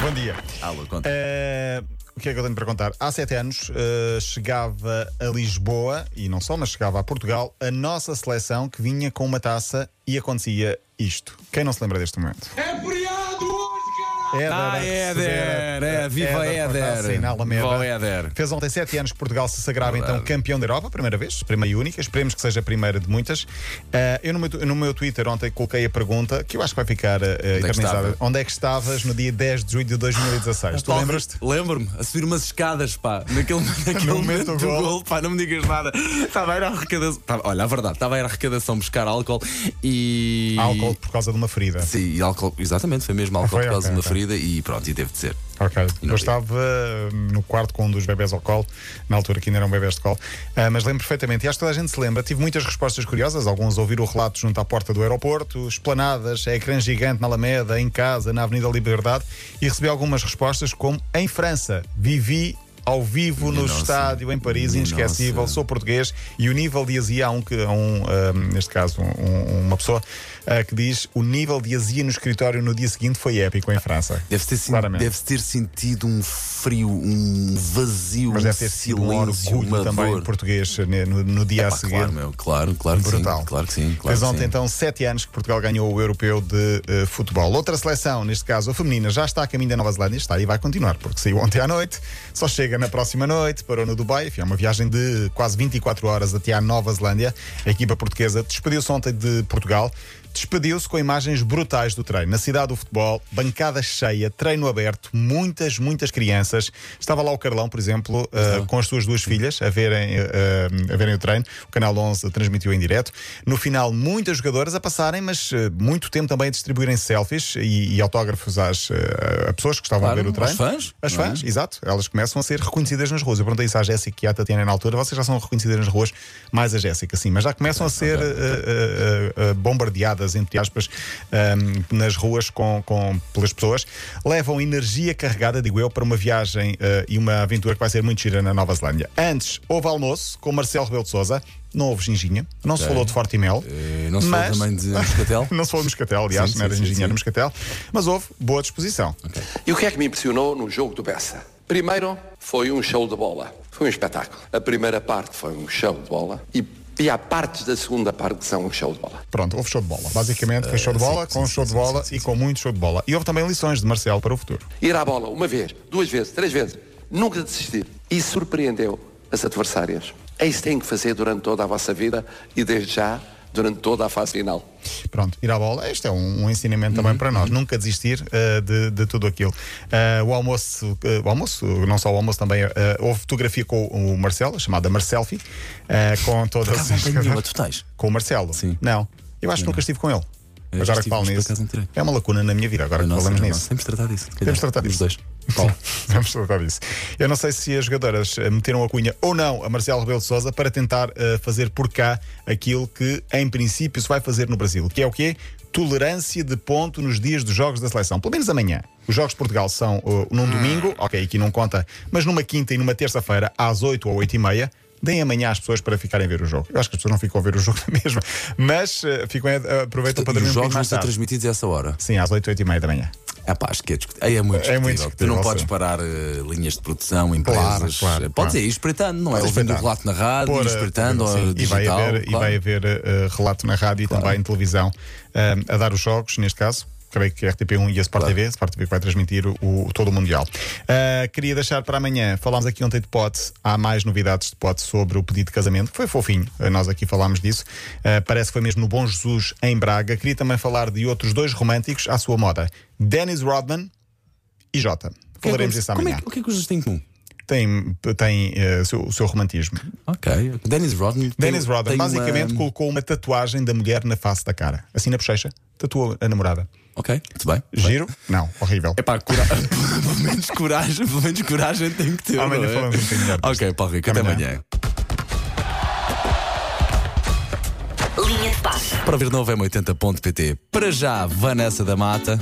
Bom dia. Alô, conta. Eh, o que é que eu tenho para contar? Há sete anos eh, chegava a Lisboa, e não só, mas chegava a Portugal, a nossa seleção que vinha com uma taça e acontecia isto. Quem não se lembra deste momento? É cara! Éder Ah, a receber Éder! É, viva Éder! Alameda. Viva Éder! Fez ontem sete anos que Portugal se sagrava então campeão da Europa, primeira vez, primeira e única. Esperemos que seja a primeira de muitas. Eh, eu no meu, no meu Twitter ontem coloquei a pergunta que eu acho que vai ficar que eternizada. Onde é que estavas no dia 10 de julho de 2016? tu lembras-te? Lembro-me, a subir umas escadas, pá, naquele, naquele No momento do gol. gol, pá, não me digas nada. Estava a ir à arrecadação. Tava- olha, a verdade, estava a ir à arrecadação buscar álcool e. Álcool por causa de uma ferida. Sim, álcool, exatamente, foi mesmo álcool foi? por causa Ok, de uma ferida e pronto, e teve de ser. Ok. Eu estava hum, no quarto com um dos bebés ao colo, na altura que ainda eram bebés de colo, Ah, mas lembro perfeitamente, e acho que toda a gente se lembra. Tive muitas respostas curiosas, alguns ouviram o relato junto à porta do aeroporto, esplanadas, ecrã gigante na Alameda, em casa, na Avenida Liberdade, e recebi algumas respostas como em França, vivi. Ao vivo no nossa. estádio em Paris, inesquecível, nossa. sou português e o nível de azia há um, que- um ah, neste caso, um- uma pessoa ah, que diz o nível de azia no escritório no dia seguinte foi épico em França. Deve ter, Claramente. deve ter sentido um frio, um vazio, Mas um deve ter sido um orgulho também dor. português né, no, no dia a Pá, seguir. claro, meu, claro, claro que Brutal. sim. Claro que sim. Claro Fez ontem sim. então sete anos que Portugal ganhou o europeu de eh, futebol. Outra seleção, neste caso a feminina, já está a caminho da Nova Zelândia, está e vai continuar, porque saiu ontem à noite, só chega na próxima noite, parou no Dubai, enfim, é uma viagem de quase 24 horas até à Nova Zelândia. A equipa portuguesa despediu-se ontem de Portugal. Despediu-se com imagens brutais do treino. Na cidade do futebol, bancada cheia, treino aberto, muitas, muitas crianças. Estava lá o Carlão, por exemplo, eh, com as suas duas filhas a verem, eh, a verem o treino. O Canal 11 transmitiu em direto. No final, muitas jogadoras a passarem, mas eh, muito tempo também a distribuírem selfies e, e autógrafos às a pessoas que estavam Claro, a ver o treino. aos fãs, As é? fãs, exato. Elas começam a ser reconhecidas nas ruas. Eu perguntei isso à Jéssica e à Tatiana na altura. Vocês já são reconhecidas nas ruas, mais a Jéssica, sim, mas já começam a ser eh, eh, bombardeadas, entre aspas, eh, nas ruas com, com, pelas pessoas. Levam energia carregada, digo eu, para uma viagem e uma aventura que vai ser muito gira na Nova Zelândia. Antes, houve almoço com Marcelo Rebelo de Souza. Não houve ginginha, não se Ok. falou de Forte e Mel. Eh, não se falou mas- também de Moscatel? não se falou de Moscatel, aliás, Sim, não era sim, ginginha, sim. era Moscatel. Mas houve boa disposição. E o que é que me impressionou no jogo do Bessa? Primeiro, foi um show de bola. Foi um espetáculo. A primeira parte foi um show de bola e, e há partes da segunda parte que são um show de bola. Pronto, houve show de bola. Basicamente foi show de sim, bola, sim, com sim, show de sim, bola sim, e com muito show de bola. E houve também lições de Marcelo para o futuro. Ir à bola uma vez, duas vezes, três vezes, nunca desistir. E surpreendeu as adversárias. É isso que têm que fazer durante toda a vossa vida e desde já durante toda a fase final. Pronto, ir à bola, este é um, um ensinamento também Uhum, para nós, nunca desistir uh, de, de tudo aquilo. Uh, o almoço, uh, o almoço, não só o almoço, também uh, houve fotografia com o Marcelo, chamada Marcelfie, uh, com todas as tenho nenhuma, tu tens? Com o Marcelo? Sim. Não. Eu acho que nunca estive com ele. Eu Agora já que falo nisso. É uma lacuna na minha vida, agora que falamos nisso. Temos de tratar disso. Temos de tratar Os disso. Sim, vamos tratar disso. Eu não sei se as jogadoras eh, meteram a cunha ou não a Marcelo Rebelo de Souza para tentar eh, fazer por cá aquilo que, em princípio, se vai fazer no Brasil, que é o quê? Tolerância de ponto nos dias dos jogos da seleção, pelo menos amanhã. Os jogos de Portugal são uh, num domingo, ok, aqui não conta, mas numa quinta e numa terça-feira, às 8 ou 8 e meia. Deem amanhã às pessoas para ficarem a ver o jogo. Eu acho que as pessoas não ficam a ver o jogo mesmo, mas uh, ficam, aproveitam para dormir os um jogos bocadinho vão ser transmitidos a essa hora. Sim, às 8, 8 e meia da manhã. É pá, acho que é discutível. É muito É muito discutível. Tu não discutível, podes parar eh, linhas de produção, empresas. Claro, claro, Eh, claro. Podes ir espreitando, não é? Ouvindo o relato na rádio, ir eh, espreitando, sim, e vai digital. haver, e claro. vai haver eh, relato na rádio e também em televisão eh, a dar os jogos, neste caso. Creio que a RTP1 e a Sport Claro. TV, a Sport TV que vai transmitir o, o- todo o Mundial. Eh, queria deixar para amanhã, falámos aqui ontem de pote, há mais novidades de pote sobre o pedido de casamento, que foi fofinho, eh, nós aqui falámos disso. Eh, parece que foi mesmo no Bom Jesus, em Braga. Queria também falar de outros dois românticos à sua moda: Dennis Rodman e Jota. Falaremos disso Como é amanhã. que- o que é que os dois têm em comum? Tem, tem o seu- o seu romantismo. Ok. Dennis Rodman. Dennis Rodman basicamente uma... colocou uma tatuagem da mulher na face da cara, assim na bochecha. Tatuou a namorada. Ok, muito bem. Giro? Não, horrível. É pá, cora... pelo menos coragem, pelo menos coragem tem que ter. Amanhã é? falamos um bocadinho melhor. Ok, Paulo Rico, até Amanhã. amanhã. Linha de passe. Para ver novo M80.pt. Para já, Vanessa da Mata.